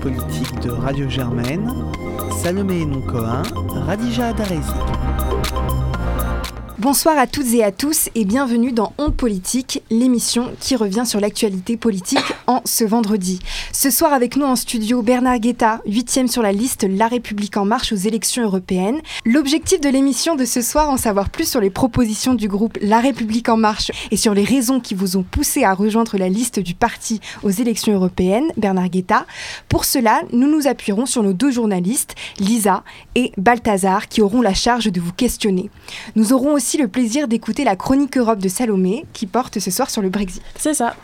politique de Radio Germaine, Salomé Noncoin, Radija Adarezi. Bonsoir à toutes et à tous et bienvenue dans Honte Politique, l'émission qui revient sur l'actualité politique en ce vendredi. Ce soir avec nous en studio Bernard Guetta, huitième sur la liste La République en marche aux élections européennes. L'objectif de l'émission de ce soir, en savoir plus sur les propositions du groupe La République en marche et sur les raisons qui vous ont poussé à rejoindre la liste du parti aux élections européennes, Bernard Guetta. Pour cela, nous nous appuierons sur nos deux journalistes, Lisa et Balthazar, qui auront la charge de vous questionner. Nous aurons aussi le plaisir d'écouter la chronique Europe de Salomé qui porte ce soir sur le Brexit. C'est ça.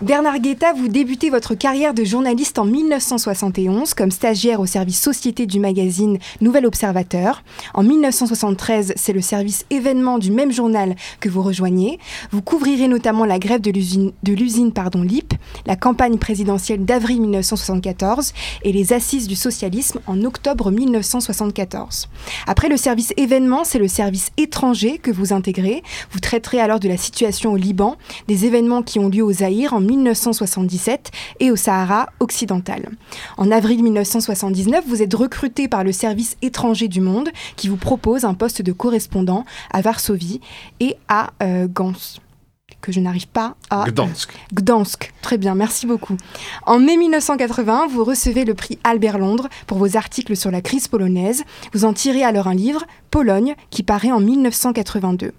Bernard Guetta, vous débutez votre carrière de journaliste en 1971 comme stagiaire au service Société du magazine Nouvel Observateur. En 1973, c'est le service événement du même journal que vous rejoignez. Vous couvrirez notamment la grève de l'usine, LIP, la campagne présidentielle d'avril 1974 et les assises du socialisme en octobre 1974. Après le service événement, c'est le service étranger que vous intégrez. Vous traiterez alors de la situation au Liban, des événements qui ont lieu au Zaïre en 1977 et au Sahara occidental. En avril 1979, vous êtes recruté par le service étranger du monde qui vous propose un poste de correspondant à Varsovie et à euh, Gans que je n'arrive pas à... Gdansk. Gdansk, très bien, merci beaucoup. En mai 1980, vous recevez le prix Albert Londres pour vos articles sur la crise polonaise. Vous en tirez alors un livre, Pologne, qui paraît en 1982.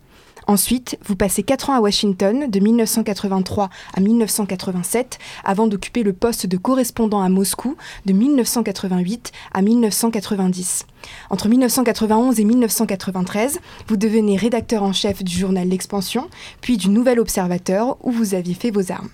Ensuite, vous passez 4 ans à Washington, de 1983 à 1987, avant d'occuper le poste de correspondant à Moscou, de 1988 à 1990. Entre 1991 et 1993, vous devenez rédacteur en chef du journal L'Expansion, puis du Nouvel Observateur, où vous aviez fait vos armes.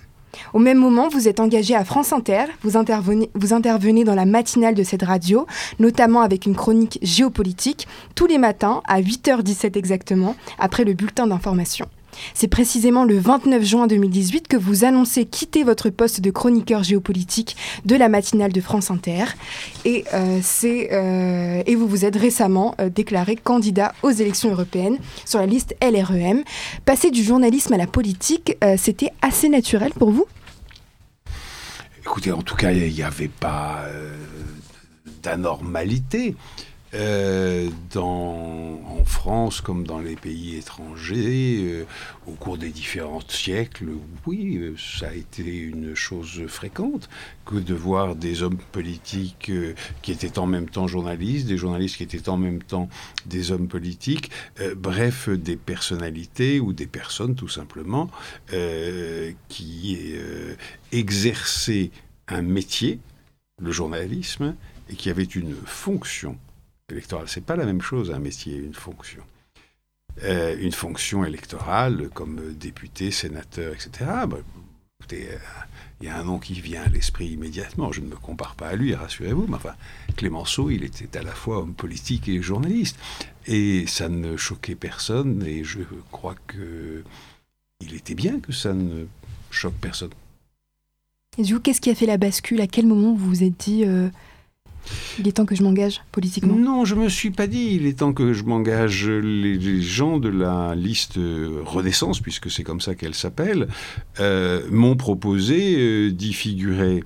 Au même moment, vous êtes engagé à France Inter, vous intervenez, dans la matinale de cette radio, notamment avec une chronique géopolitique, tous les matins à 8h17 exactement, après le bulletin d'information. C'est précisément le 29 juin 2018 que vous annoncez quitter votre poste de chroniqueur géopolitique de la matinale de France Inter. Et, euh, c'est, euh, et vous vous êtes récemment euh, déclaré candidat aux élections européennes sur la liste LREM. Passer du journalisme à la politique, c'était assez naturel pour vous? Écoutez, en tout cas, il n'y avait pas d'anormalité. Euh, dans, en France comme dans les pays étrangers, euh, au cours des différents siècles, oui, ça a été une chose fréquente que de voir des hommes politiques euh, qui étaient en même temps journalistes, des journalistes qui étaient en même temps des hommes politiques, bref, des personnalités ou des personnes tout simplement qui exerçaient un métier, le journalisme, et qui avaient une fonction électorale. C'est pas la même chose un métier et une fonction. Euh, une fonction électorale comme député, sénateur, etc. Bah, écoutez, euh, il y a un nom qui vient à l'esprit immédiatement. Je ne me compare pas à lui, rassurez-vous. Mais enfin, Clémenceau, il était à la fois homme politique et journaliste. Et ça ne choquait personne. Et je crois que il était bien que ça ne choque personne. Et du coup, qu'est-ce qui a fait la bascule? À quel moment vous vous êtes dit euh, il est temps que je m'engage politiquement Non, je me suis pas dit, il est temps que je m'engage. Les, gens de la liste Renaissance, puisque c'est comme ça qu'elle s'appelle, euh, m'ont proposé euh, d'y figurer.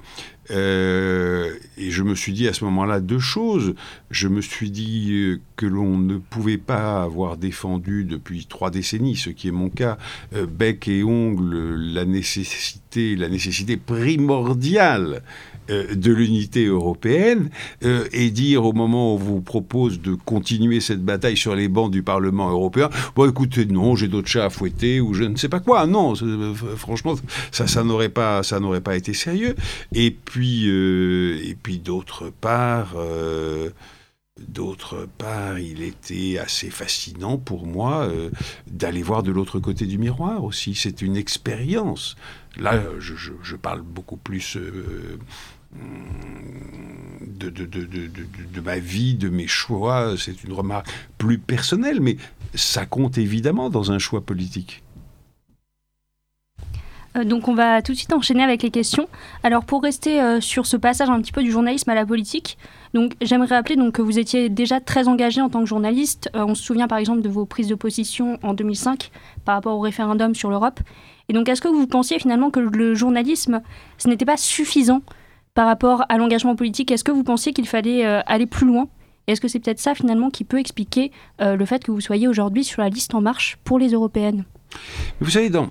Euh, et je me suis dit à ce moment-là deux choses. Je me suis dit que l'on ne pouvait pas avoir défendu depuis trois décennies, ce qui est mon cas, bec et ongle, la nécessité, la nécessité primordiale de l'unité européenne euh, et dire au moment où on vous propose de continuer cette bataille sur les bancs du Parlement européen, bon écoutez non, j'ai d'autres chats à fouetter ou je ne sais pas quoi. Non, c'est- euh, franchement, ça, ça n'aurait pas, pas été sérieux. Et puis, euh, puis d'autre part. euh, part, il était assez fascinant pour moi euh, d'aller voir de l'autre côté du miroir aussi. C'est une expérience. Là, je, je- parle beaucoup plus euh, de, de, de, de, ma vie, de mes choix. C'est une remarque plus personnelle, mais ça compte évidemment dans un choix politique. Euh, donc on va tout de suite enchaîner avec les questions. Alors pour rester euh, sur ce passage un petit peu du journalisme à la politique, donc j'aimerais rappeler donc que vous étiez déjà très engagé en tant que journaliste. Euh, on se souvient par exemple de vos prises de position en 2005 par rapport au référendum sur l'Europe. Et donc est-ce que vous pensiez finalement que le journalisme ce n'était pas suffisant par rapport à l'engagement politique, est-ce que vous pensiez qu'il fallait aller plus loin? Est-ce que c'est peut-être ça finalement qui peut expliquer le fait que vous soyez aujourd'hui sur la liste en marche pour les européennes? Vous savez, dans,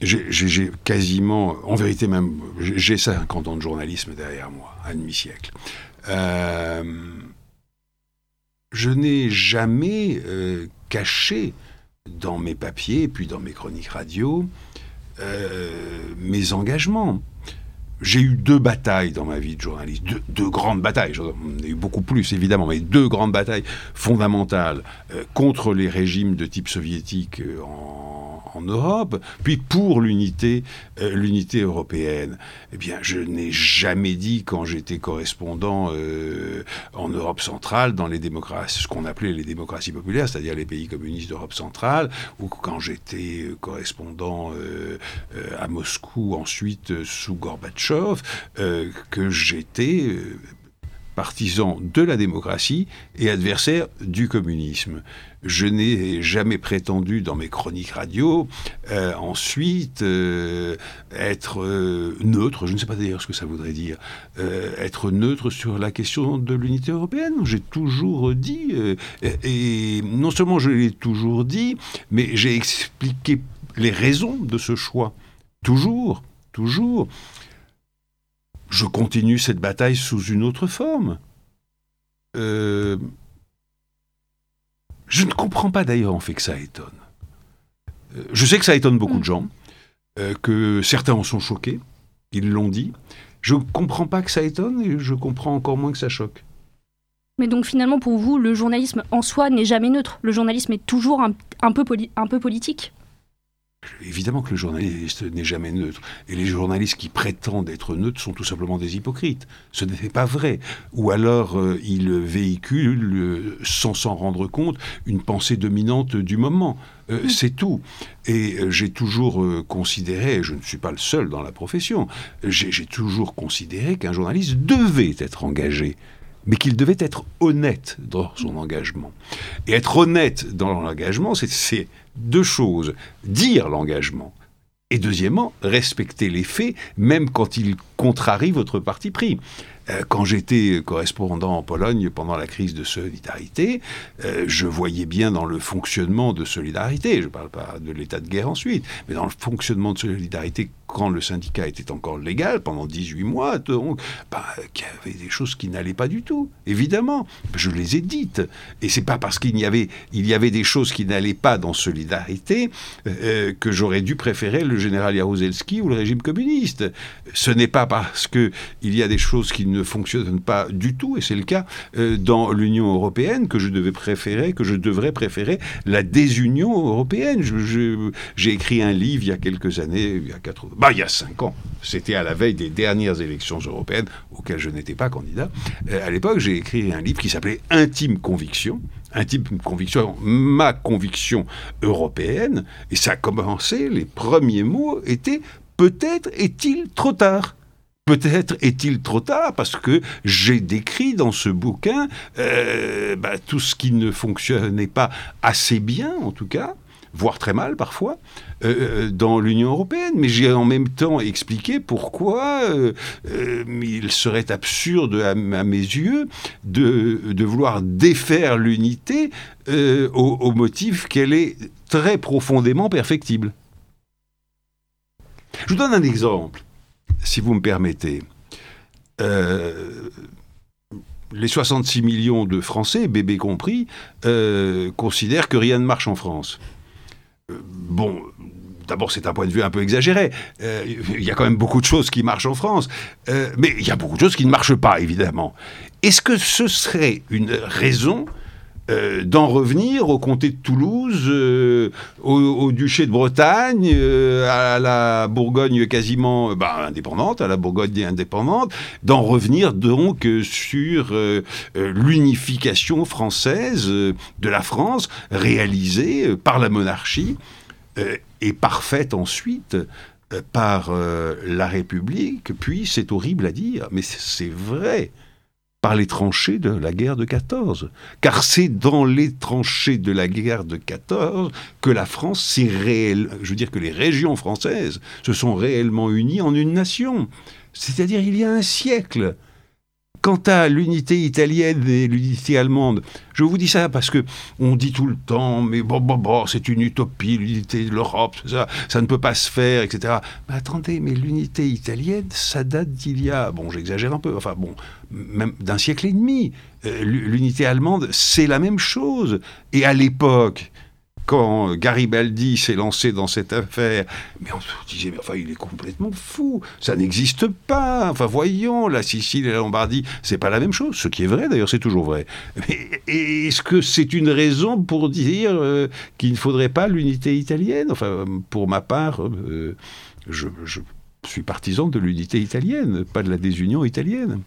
j'ai quasiment, en vérité même, j'ai 50 ans de journalisme derrière moi, un demi-siècle. Euh, je n'ai jamais euh, caché dans mes papiers, puis dans mes chroniques radio, euh, mes engagements. J'ai eu deux batailles dans ma vie de journaliste, deux, grandes batailles, j'en ai eu beaucoup plus évidemment, mais deux grandes batailles fondamentales contre les régimes de type soviétique en en Europe, puis pour l'unité, euh, l'unité européenne. Eh bien, je n'ai jamais dit quand j'étais correspondant euh, en Europe centrale, dans les démocraties, ce qu'on appelait les démocraties populaires, c'est-à-dire les pays communistes d'Europe centrale, ou quand j'étais euh, correspondant à Moscou ensuite sous Gorbatchev, que j'étais partisan de la démocratie et adversaire du communisme. Je n'ai jamais prétendu dans mes chroniques radio euh, ensuite euh, être euh, neutre, je ne sais pas d'ailleurs ce que ça voudrait dire, être neutre sur la question de l'unité européenne. J'ai toujours dit, et non seulement je l'ai toujours dit, mais j'ai expliqué les raisons de ce choix. Toujours, toujours je continue cette bataille sous une autre forme. Euh, je ne comprends pas d'ailleurs en fait que ça étonne. Euh, je sais que ça étonne beaucoup de gens, euh, que certains en sont choqués, ils l'ont dit. Je ne comprends pas que ça étonne et je comprends encore moins que ça choque. Mais donc finalement pour vous, le journalisme en soi n'est jamais neutre. Le journalisme est toujours un, peu, un peu politique Évidemment que le journaliste n'est jamais neutre. Et les journalistes qui prétendent être neutres sont tout simplement des hypocrites. Ce n'est pas vrai. Ou alors euh, ils véhiculent, euh, sans s'en rendre compte, une pensée dominante du moment. Euh, mm. C'est tout. Et j'ai toujours considéré, je ne suis pas le seul dans la profession, j'ai toujours considéré qu'un journaliste devait être engagé mais qu'il devait être honnête dans son engagement. Et être honnête dans l'engagement, c'est deux choses. Dire l'engagement. Et deuxièmement, respecter les faits, même quand ils contrarient votre parti pris. Euh, quand j'étais correspondant en Pologne pendant la crise de solidarité, euh, je voyais bien dans le fonctionnement de solidarité, je ne parle pas de l'état de guerre ensuite, mais dans le fonctionnement de solidarité quand le syndicat était encore légal, pendant 18 mois, bah, qu'il y avait des choses qui n'allaient pas du tout, évidemment. Je les ai dites. Et c'est pas parce qu'il y avait, y avait des choses qui n'allaient pas dans Solidarité euh, que j'aurais dû préférer le général Jaruzelski ou le régime communiste. Ce n'est pas parce qu'il y a des choses qui ne ne fonctionne pas du tout, et c'est le cas euh, dans l'Union européenne, que je devais préférer, que je devrais préférer la désunion européenne. J'ai écrit un livre il y a quelques années, il y a quatre, bah, il y a cinq ans. C'était à la veille des dernières élections européennes auxquelles je n'étais pas candidat. Euh, à l'époque, j'ai écrit un livre qui s'appelait Intime Conviction intime conviction, ma conviction européenne, et ça a commencé, les premiers mots étaient peut-être est-il trop tard Peut-être est-il trop tard parce que j'ai décrit dans ce bouquin euh, bah, tout ce qui ne fonctionnait pas assez bien, en tout cas, voire très mal parfois, euh, euh, dans l'Union européenne. Mais j'ai en même temps expliqué pourquoi il serait absurde à, mes yeux de, vouloir défaire l'unité au, au motif qu'elle est très profondément perfectible. Je vous donne un exemple si vous me permettez. Euh, les 66 millions de Français, bébés compris, euh, considèrent que rien ne marche en France. Euh, bon, d'abord c'est un point de vue un peu exagéré. Il y a quand même beaucoup de choses qui marchent en France, mais il y a beaucoup de choses qui ne marchent pas, évidemment. Est-ce que ce serait une raison euh, d'en revenir au comté de Toulouse, euh, au, duché de Bretagne, euh, à la Bourgogne quasiment bah, indépendante, à la Bourgogne indépendante, d'en revenir donc sur l'unification française de la France réalisée par la monarchie et parfaite ensuite par la République, puis c'est horrible à dire, mais c'est vrai, par les tranchées de la guerre de 14. Car c'est dans les tranchées de la guerre de 14 que la France s'est réelle, je veux dire que les régions françaises se sont réellement unies en une nation. c'est-à-dire il y a un siècle. Quant à l'unité italienne et l'unité allemande, je vous dis ça parce que on dit tout le temps, mais bon, bon, bon, c'est une utopie, l'unité de l'Europe, ça, ça ne peut pas se faire, etc. Mais attendez, mais l'unité italienne, ça date d'il y a, bon, j'exagère un peu, enfin bon, même d'un siècle et demi. Euh, l'unité allemande, c'est la même chose. Et à l'époque, quand Garibaldi s'est lancé dans cette affaire, mais on se disait, mais enfin, il est complètement fou, ça n'existe pas. Enfin, voyons, la Sicile et la Lombardie, c'est pas la même chose. Ce qui est vrai, d'ailleurs, c'est toujours vrai. Mais est-ce que c'est une raison pour dire euh, qu'il ne faudrait pas l'unité italienne? Enfin, pour ma part, euh, je, je suis partisan de l'unité italienne, pas de la désunion italienne.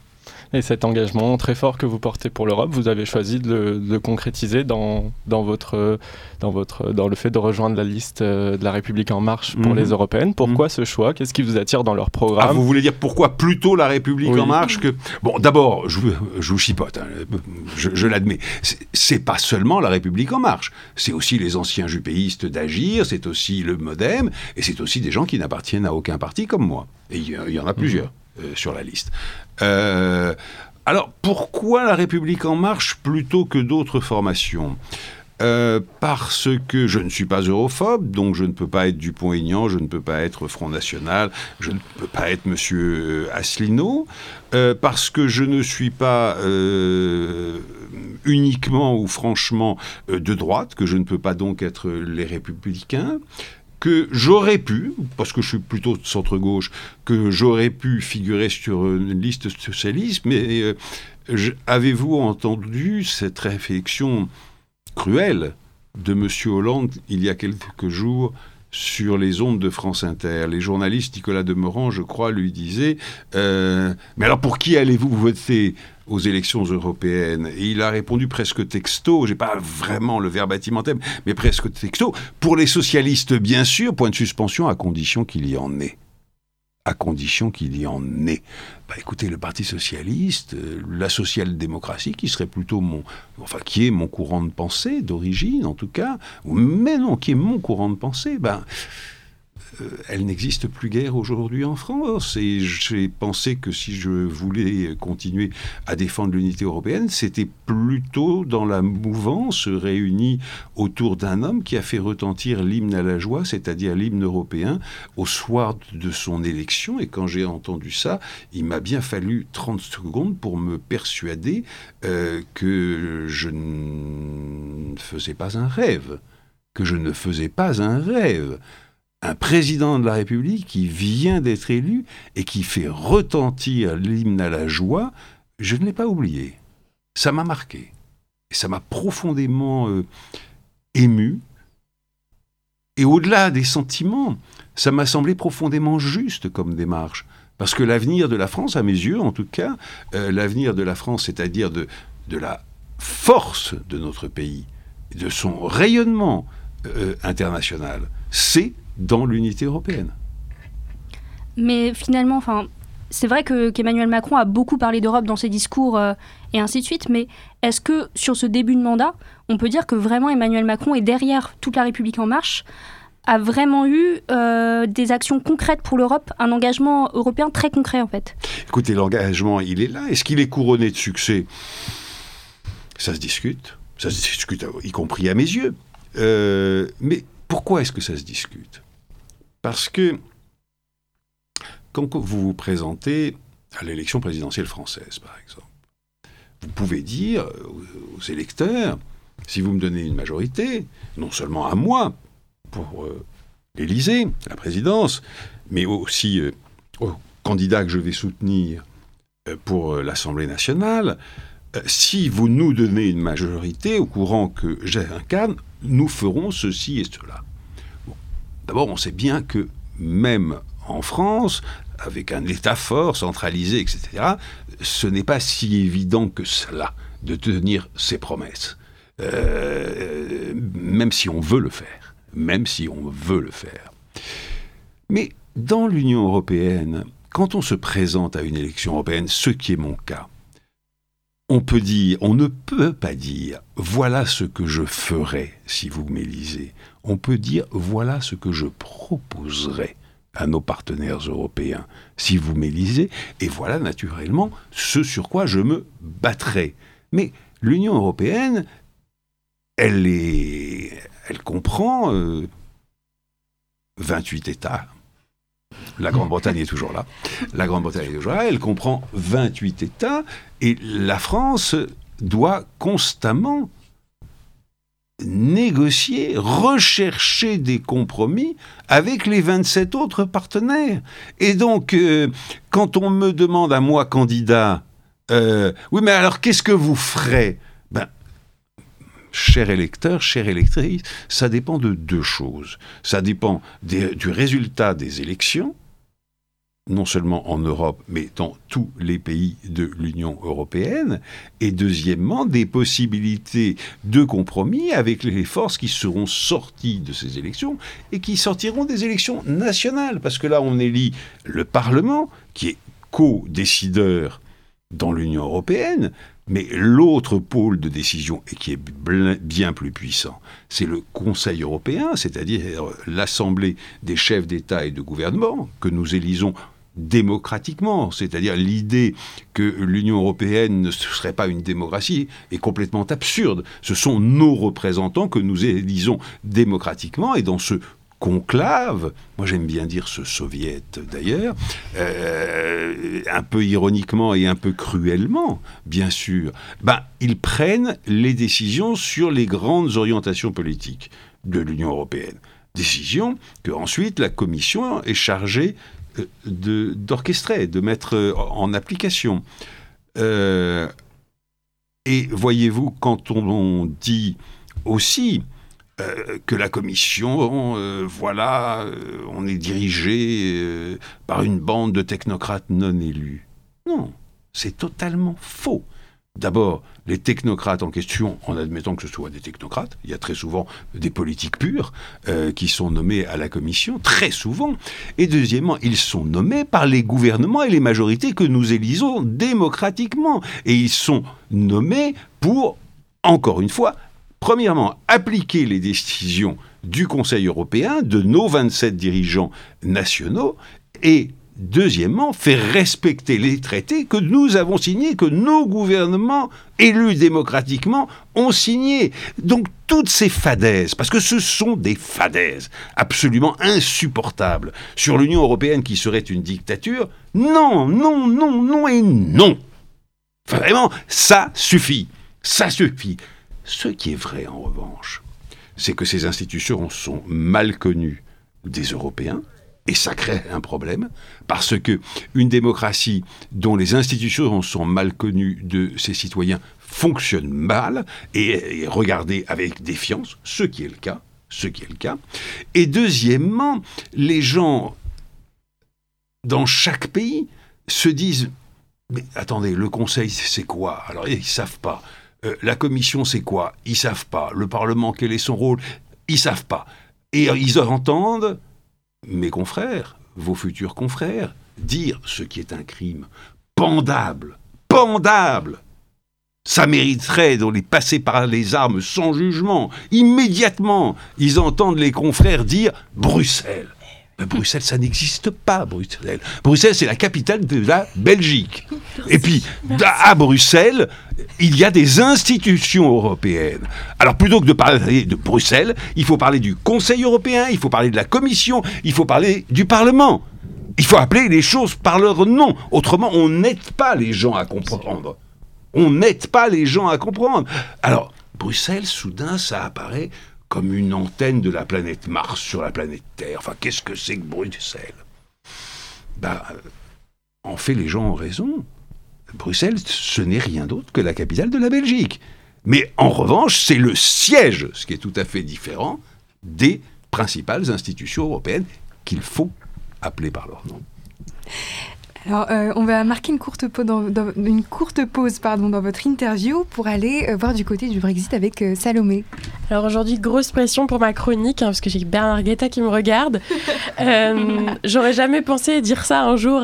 Et cet engagement très fort que vous portez pour l'Europe, vous avez choisi de le concrétiser dans, dans, votre, dans, votre, dans le fait de rejoindre la liste euh, de la République En Marche pour les mhm. européennes. Pourquoi mhm. ce choix? Qu'est-ce qui vous attire dans leur programme? Ah, Vous voulez dire pourquoi plutôt la République En Marche que... Bon, d'abord, je, je, vous chipote, hein, je, je l'admets. C'est pas seulement la République En Marche, c'est aussi les anciens jupéistes d'Agir, c'est aussi le Modem, et c'est aussi des gens qui n'appartiennent à aucun parti comme moi. Et il y, en a plusieurs. Mhm. Euh, sur la liste. Euh, alors, pourquoi la République en marche plutôt que d'autres formations euh, parce que je ne suis pas europhobe, donc je ne peux pas être Dupont-Aignan, je ne peux pas être Front National, je ne peux pas être Monsieur Asselineau, parce que je ne suis pas uniquement ou franchement de droite, que je ne peux pas donc être les Républicains, que j'aurais pu, parce que je suis plutôt centre-gauche, que j'aurais pu figurer sur une liste socialiste, mais euh, avez-vous entendu cette réflexion cruelle de M. Hollande il y a quelques jours sur les ondes de France Inter. Les journalistes, Nicolas Demorand, je crois, lui disaient euh, Mais alors pour qui allez-vous voter aux élections européennes? Et il a répondu presque texto, j'ai pas vraiment le verbatim mais presque texto. Pour les socialistes, bien sûr, point de suspension à condition qu'il y en ait à condition qu'il y en ait. Bah, écoutez, le Parti socialiste, euh, la social-démocratie, qui serait plutôt mon, enfin, qui est mon courant de pensée d'origine, en tout cas, mais non, qui est mon courant de pensée, ben, elle n'existe plus guère aujourd'hui en France. Et j'ai pensé que si je voulais continuer à défendre l'unité européenne, c'était plutôt dans la mouvance réunie autour d'un homme qui a fait retentir l'hymne à la joie, c'est-à-dire l'hymne européen, au soir de son élection. Et quand j'ai entendu ça, il m'a bien fallu 30 secondes pour me persuader euh, que je ne faisais pas un rêve que je ne faisais pas un rêve un président de la République qui vient d'être élu et qui fait retentir l'hymne à la joie, je ne l'ai pas oublié. Ça m'a marqué. Et ça m'a profondément euh, ému. Et au-delà des sentiments, ça m'a semblé profondément juste comme démarche. Parce que l'avenir de la France, à mes yeux en tout cas, euh, l'avenir de la France, c'est-à-dire de, de la force de notre pays, de son rayonnement euh, international, c'est dans l'unité européenne. Mais finalement, enfin, c'est vrai que qu'Emmanuel Macron a beaucoup parlé d'Europe dans ses discours euh, et ainsi de suite, mais est-ce que sur ce début de mandat, on peut dire que vraiment Emmanuel Macron est derrière toute la République en marche a vraiment eu euh, des actions concrètes pour l'Europe, un engagement européen très concret en fait? Écoutez, l'engagement, il est là. Est-ce qu'il est couronné de succès? Ça se discute. Ça se discute, y compris à mes yeux. Euh, mais pourquoi est-ce que ça se discute? Parce que quand vous vous présentez à l'élection présidentielle française, par exemple, vous pouvez dire aux électeurs, si vous me donnez une majorité, non seulement à moi, pour euh, l'Élysée, la présidence, mais aussi euh, aux candidats que je vais soutenir euh, pour l'Assemblée nationale, si vous nous donnez une majorité au courant que j'incarne, nous ferons ceci et cela. D'abord, on sait bien que même en France, avec un État fort, centralisé, etc., ce n'est pas si évident que cela de tenir ses promesses. Euh, même si on veut le faire. Même si on veut le faire. Mais dans l'Union européenne, quand on se présente à une élection européenne, ce qui est mon cas, on peut dire, on ne peut pas dire, voilà ce que je ferai si vous m'élisez. On peut dire, voilà ce que je proposerai à nos partenaires européens si vous m'élisez, et voilà naturellement ce sur quoi je me battrai. Mais l'Union européenne, elle, est, elle comprend 28 euh, États. La Grande-Bretagne est toujours là. La Grande-Bretagne est toujours là. Elle comprend 28 États. Et la France doit constamment négocier, rechercher des compromis avec les 27 autres partenaires. Et donc, euh, quand on me demande à moi, candidat, euh, oui, mais alors qu'est-ce que vous ferez? Ben, cher électeur, chère électrice, ça dépend de deux choses. Ça dépend du résultat des élections non seulement en Europe, mais dans tous les pays de l'Union européenne, et deuxièmement, des possibilités de compromis avec les forces qui seront sorties de ces élections et qui sortiront des élections nationales, parce que là, on élit le Parlement, qui est co-décideur dans l'Union européenne, mais l'autre pôle de décision, et qui est bien plus puissant, c'est le Conseil européen, c'est-à-dire l'Assemblée des chefs d'État et de gouvernement, que nous élisons démocratiquement, c'est-à-dire l'idée que l'Union européenne ne serait pas une démocratie est complètement absurde. Ce sont nos représentants que nous élisons démocratiquement et dans ce conclave, moi j'aime bien dire ce soviet d'ailleurs, euh, un peu ironiquement et un peu cruellement, bien sûr, ben, ils prennent les décisions sur les grandes orientations politiques de l'Union européenne. Décisions que ensuite la Commission est chargée euh, d'orchestrer, de, mettre euh, en application. et voyez-vous, quand on dit aussi euh, que la commission, euh, voilà, euh, on est dirigé par une bande de technocrates non élus. Non, c'est totalement faux. D'abord, les technocrates en question, en admettant que ce soit des technocrates, il y a très souvent des politiques pures qui sont nommés à la commission, très souvent. Et deuxièmement, ils sont nommés par les gouvernements et les majorités que nous élisons démocratiquement. Et ils sont nommés pour, encore une fois, Premièrement, appliquer les décisions du Conseil européen, de nos 27 dirigeants nationaux, et deuxièmement, faire respecter les traités que nous avons signés, que nos gouvernements élus démocratiquement ont signés. Donc toutes ces fadaises, parce que ce sont des fadaises absolument insupportables sur l'Union européenne qui serait une dictature, non, non, non, non et non. Vraiment, ça suffit. Ça suffit. Ce qui est vrai, en revanche, c'est que ces institutions sont mal connues des Européens, et ça crée un problème, parce que une démocratie dont les institutions sont mal connues de ses citoyens fonctionne mal et est regardée avec défiance, ce qui est le cas, ce qui est le cas. Et deuxièmement, les gens dans chaque pays se disent mais attendez, le Conseil, c'est quoi? Alors, ils ne savent pas. Euh, la commission, c'est quoi? Ils savent pas. Le Parlement, quel est son rôle? Ils savent pas. Et ils entendent mes confrères, vos futurs confrères, dire ce qui est un crime pendable, pendable. Ça mériterait de les passer par les armes sans jugement. Immédiatement, ils entendent les confrères dire Bruxelles. Bruxelles, ça n'existe pas, Bruxelles. Bruxelles, c'est la capitale de la Belgique. Et puis, à Bruxelles, il y a des institutions européennes. Alors, plutôt que de parler de Bruxelles, il faut parler du Conseil européen, il faut parler de la Commission, il faut parler du Parlement. Il faut appeler les choses par leur nom. Autrement, on n'aide pas les gens à comprendre. On n'aide pas les gens à comprendre. Alors, Bruxelles, soudain, ça apparaît comme une antenne de la planète Mars sur la planète Terre. Enfin, qu'est-ce que c'est que Bruxelles? Ben, en fait, les gens ont raison. Bruxelles, ce n'est rien d'autre que la capitale de la Belgique. Mais en revanche, c'est le siège, ce qui est tout à fait différent, des principales institutions européennes qu'il faut appeler par leur nom. Alors, euh, on va marquer une courte, pause dans, une courte pause pardon, dans votre interview pour aller euh, voir du côté du Brexit avec euh, Salomé. Alors aujourd'hui, grosse pression pour ma chronique, hein, parce que j'ai Bernard Guetta qui me regarde. J'aurais jamais pensé dire ça un jour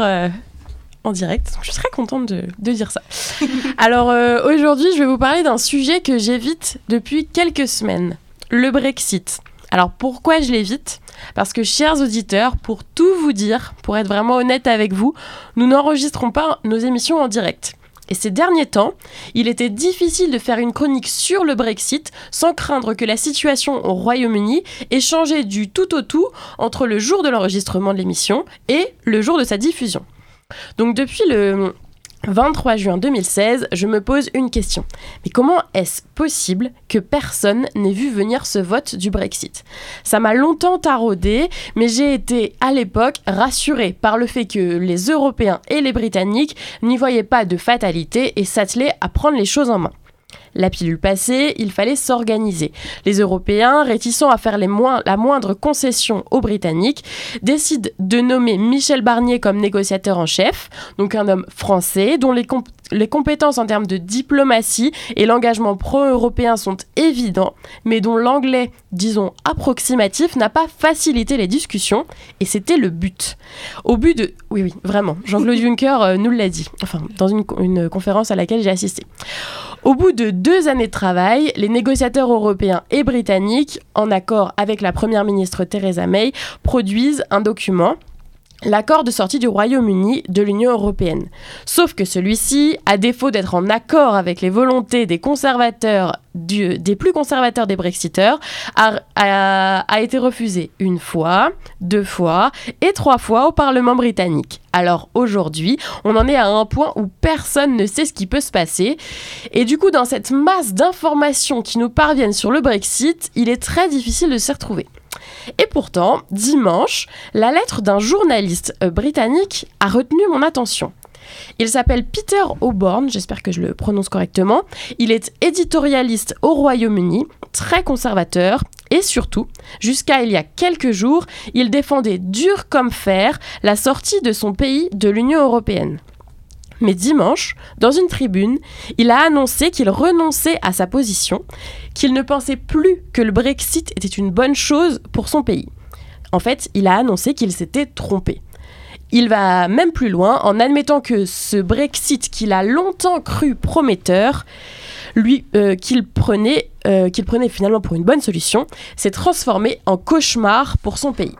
en direct, donc je suis très contente de, de dire ça. Alors aujourd'hui, je vais vous parler d'un sujet que j'évite depuis quelques semaines, le Brexit. Alors pourquoi je l'évite? Parce que chers auditeurs, pour tout vous dire, pour être vraiment honnête avec vous, nous n'enregistrons pas nos émissions en direct. Et ces derniers temps, il était difficile de faire une chronique sur le Brexit sans craindre que la situation au Royaume-Uni ait changé du tout au tout entre le jour de l'enregistrement de l'émission et le jour de sa diffusion. Donc depuis le 23 juin 2016, je me pose une question. Mais comment est-ce possible que personne n'ait vu venir ce vote du Brexit? Ça m'a longtemps taraudé, mais j'ai été à l'époque rassurée par le fait que les Européens et les Britanniques n'y voyaient pas de fatalité et s'attelaient à prendre les choses en main. La pilule passée, il fallait s'organiser. Les Européens, réticents à faire la moindre concession aux Britanniques, décident de nommer Michel Barnier comme négociateur en chef, donc un homme français dont les, les compétences en termes de diplomatie et l'engagement pro-européen sont évidents, mais dont l'anglais, disons, approximatif n'a pas facilité les discussions, et c'était le but. Au but de... Oui, oui, vraiment, Jean-Claude Juncker euh, nous l'a dit, enfin, dans une, une conférence à laquelle j'ai assisté. Au bout de deux années de travail, les négociateurs européens et britanniques, en accord avec la première ministre Theresa May, produisent un document l'accord de sortie du Royaume-Uni de l'Union européenne. Sauf que celui-ci, à défaut d'être en accord avec les volontés des conservateurs, des plus conservateurs des Brexiteurs, a, a, été refusé une fois, deux fois et trois fois au Parlement britannique. Alors aujourd'hui, on en est à un point où personne ne sait ce qui peut se passer. Et du coup, dans cette masse d'informations qui nous parviennent sur le Brexit, il est très difficile de s'y retrouver. Et pourtant, dimanche, la lettre d'un journaliste euh, britannique a retenu mon attention. Il s'appelle Peter O'Born, j'espère que je le prononce correctement. Il est éditorialiste au Royaume-Uni, très conservateur, et surtout, jusqu'à il y a quelques jours, il défendait dur comme fer la sortie de son pays de l'Union européenne. Mais dimanche, dans une tribune, il a annoncé qu'il renonçait à sa position, qu'il ne pensait plus que le Brexit était une bonne chose pour son pays. En fait, il a annoncé qu'il s'était trompé. Il va même plus loin en admettant que ce Brexit qu'il a longtemps cru prometteur, lui euh, euh, qu'il prenait finalement pour une bonne solution, s'est transformé en cauchemar pour son pays.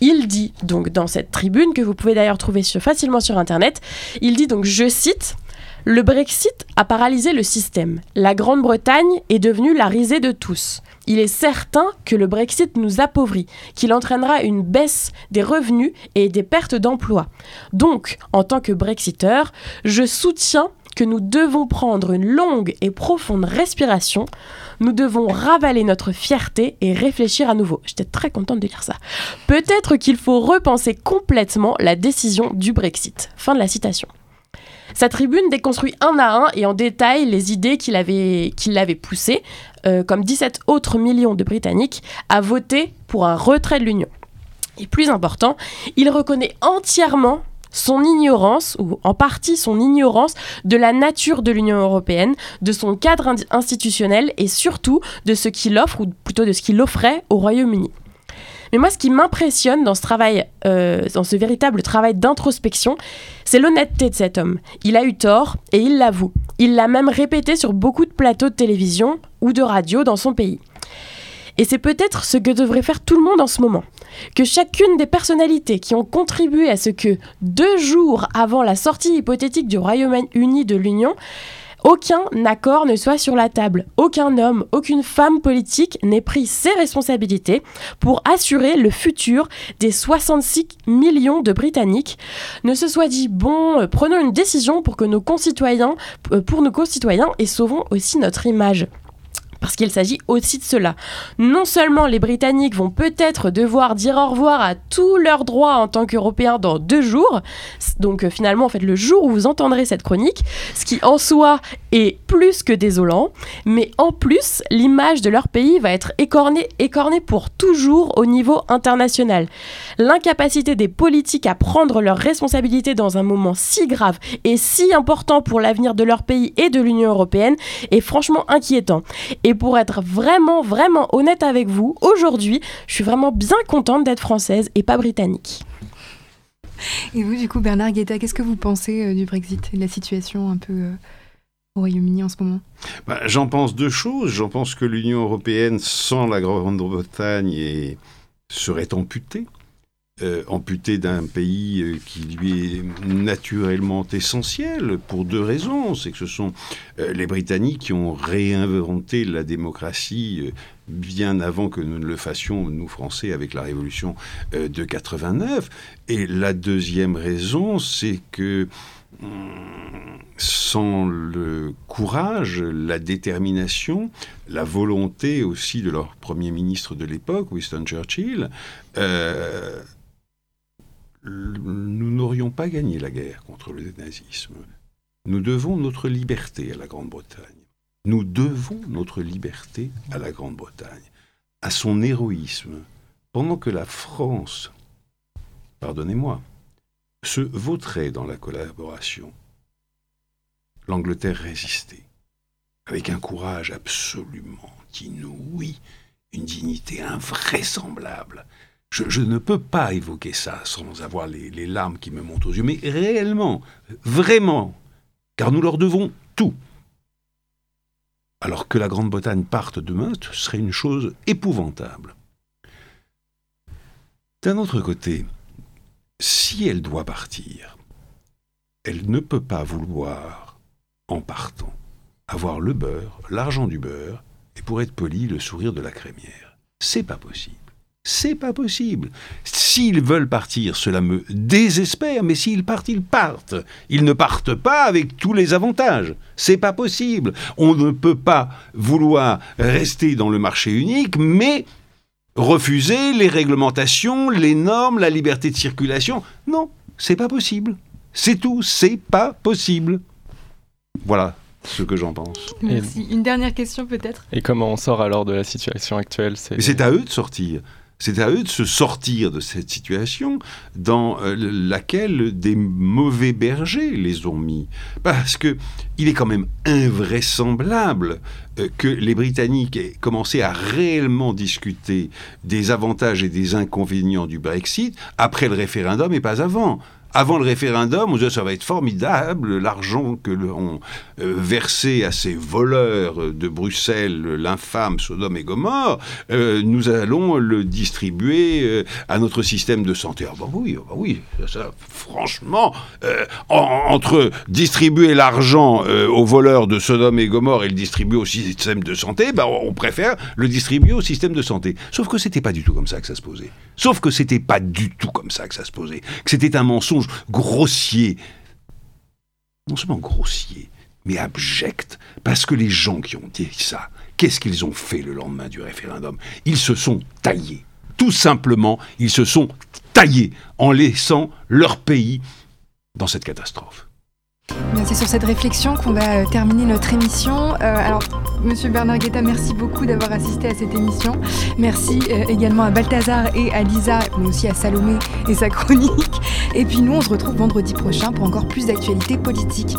Il dit donc dans cette tribune, que vous pouvez d'ailleurs trouver facilement sur Internet, il dit donc, je cite, le Brexit a paralysé le système. La Grande-Bretagne est devenue la risée de tous. Il est certain que le Brexit nous appauvrit, qu'il entraînera une baisse des revenus et des pertes d'emplois. Donc, en tant que Brexiteur, je soutiens que nous devons prendre une longue et profonde respiration, nous devons ravaler notre fierté et réfléchir à nouveau. J'étais très contente de lire ça. Peut-être qu'il faut repenser complètement la décision du Brexit. Fin de la citation. Sa tribune déconstruit un à un et en détail les idées qui l'avaient poussé, euh, comme 17 autres millions de Britanniques, à voter pour un retrait de l'Union. Et plus important, il reconnaît entièrement son ignorance, ou en partie son ignorance, de la nature de l'Union européenne, de son cadre institutionnel et surtout de ce qu'il offre, ou plutôt de ce qu'il offrait au Royaume-Uni. Mais moi, ce qui m'impressionne dans ce travail, euh, dans ce véritable travail d'introspection, c'est l'honnêteté de cet homme. Il a eu tort et il l'avoue. Il l'a même répété sur beaucoup de plateaux de télévision ou de radio dans son pays. Et c'est peut-être ce que devrait faire tout le monde en ce moment. Que chacune des personnalités qui ont contribué à ce que, deux jours avant la sortie hypothétique du Royaume-Uni de l'Union, aucun accord ne soit sur la table. Aucun homme, aucune femme politique n'ait pris ses responsabilités pour assurer le futur des 66 millions de Britanniques. Ne se soit dit, bon, euh, prenons une décision pour que nos concitoyens, euh, pour nos concitoyens et sauvons aussi notre image. Parce qu'il s'agit aussi de cela. Non seulement les Britanniques vont peut-être devoir dire au revoir à tous leurs droits en tant qu'Européens dans deux jours, donc euh, finalement en fait le jour où vous entendrez cette chronique, ce qui en soi est plus que désolant, mais en plus l'image de leur pays va être écornée, écornée pour toujours au niveau international. L'incapacité des politiques à prendre leurs responsabilités dans un moment si grave et si important pour l'avenir de leur pays et de l'Union européenne est franchement inquiétant. Pour être vraiment, vraiment honnête avec vous, aujourd'hui, je suis vraiment bien contente d'être française et pas britannique. Et vous, du coup, Bernard Guetta, qu'est-ce que vous pensez euh, du Brexit et de la situation un peu euh, au Royaume-Uni en ce moment? Bah, J'en pense deux choses. J'en pense que l'Union européenne sans la Grande-Bretagne serait amputée. Euh, amputé d'un pays euh, qui lui est naturellement essentiel pour deux raisons. C'est que ce sont euh, les Britanniques qui ont réinventé la démocratie bien avant que nous ne le fassions, nous Français, avec la Révolution de 89. Et la deuxième raison, c'est que hum, sans le courage, la détermination, la volonté aussi de leur Premier ministre de l'époque, Winston Churchill, nous n'aurions pas gagné la guerre contre le nazisme. Nous devons notre liberté à la Grande-Bretagne. Nous devons notre liberté à la Grande-Bretagne, à son héroïsme, pendant que la France, pardonnez-moi, se vautrait dans la collaboration. L'Angleterre résistait, avec un courage absolument inouï, une dignité invraisemblable, je, ne peux pas évoquer ça sans avoir les, larmes qui me montent aux yeux, mais réellement, vraiment, car nous leur devons tout. Alors que la Grande-Bretagne parte demain, ce serait une chose épouvantable. D'un autre côté, si elle doit partir, elle ne peut pas vouloir, en partant, avoir le beurre, l'argent du beurre, et pour être poli, le sourire de la crémière. C'est pas possible. C'est pas possible. S'ils veulent partir, cela me désespère, mais s'ils partent, ils partent. Ils ne partent pas avec tous les avantages. C'est pas possible. On ne peut pas vouloir rester dans le marché unique, mais refuser les réglementations, les normes, la liberté de circulation. Non, c'est pas possible. C'est tout, c'est pas possible. Voilà ce que j'en pense. Merci. Une dernière question peut-être? Et comment on sort alors de la situation actuelle? C'est à eux de sortir. C'est à eux de se sortir de cette situation dans euh, laquelle des mauvais bergers les ont mis. Parce que il est quand même invraisemblable euh, que les Britanniques aient commencé à réellement discuter des avantages et des inconvénients du Brexit après le référendum et pas avant avant le référendum, on disait ça va être formidable, l'argent que l'on euh, versait à ces voleurs de Bruxelles, l'infâme Sodome et Gomorre, euh, nous allons le distribuer euh, à notre système de santé. Ah bah oui, bah oui, ça, franchement, entre distribuer l'argent aux voleurs de Sodome et Gomorre et le distribuer au système de santé, bah, on préfère le distribuer au système de santé. Sauf que c'était pas du tout comme ça que ça se posait. Sauf que c'était pas du tout comme ça que ça se posait. Que c'était un mensonge grossier. Non seulement grossier, mais abject. Parce que les gens qui ont dit ça, qu'est-ce qu'ils ont fait le lendemain du référendum? Ils se sont taillés. Tout simplement, ils se sont taillés en laissant leur pays dans cette catastrophe. C'est sur cette réflexion qu'on va euh, terminer notre émission. Euh, alors, Monsieur Bernard Guetta, merci beaucoup d'avoir assisté à cette émission. Merci euh, également à Balthazar et à Lisa, mais aussi à Salomé et sa chronique. Et puis nous, on se retrouve vendredi prochain pour encore plus d'actualités politiques.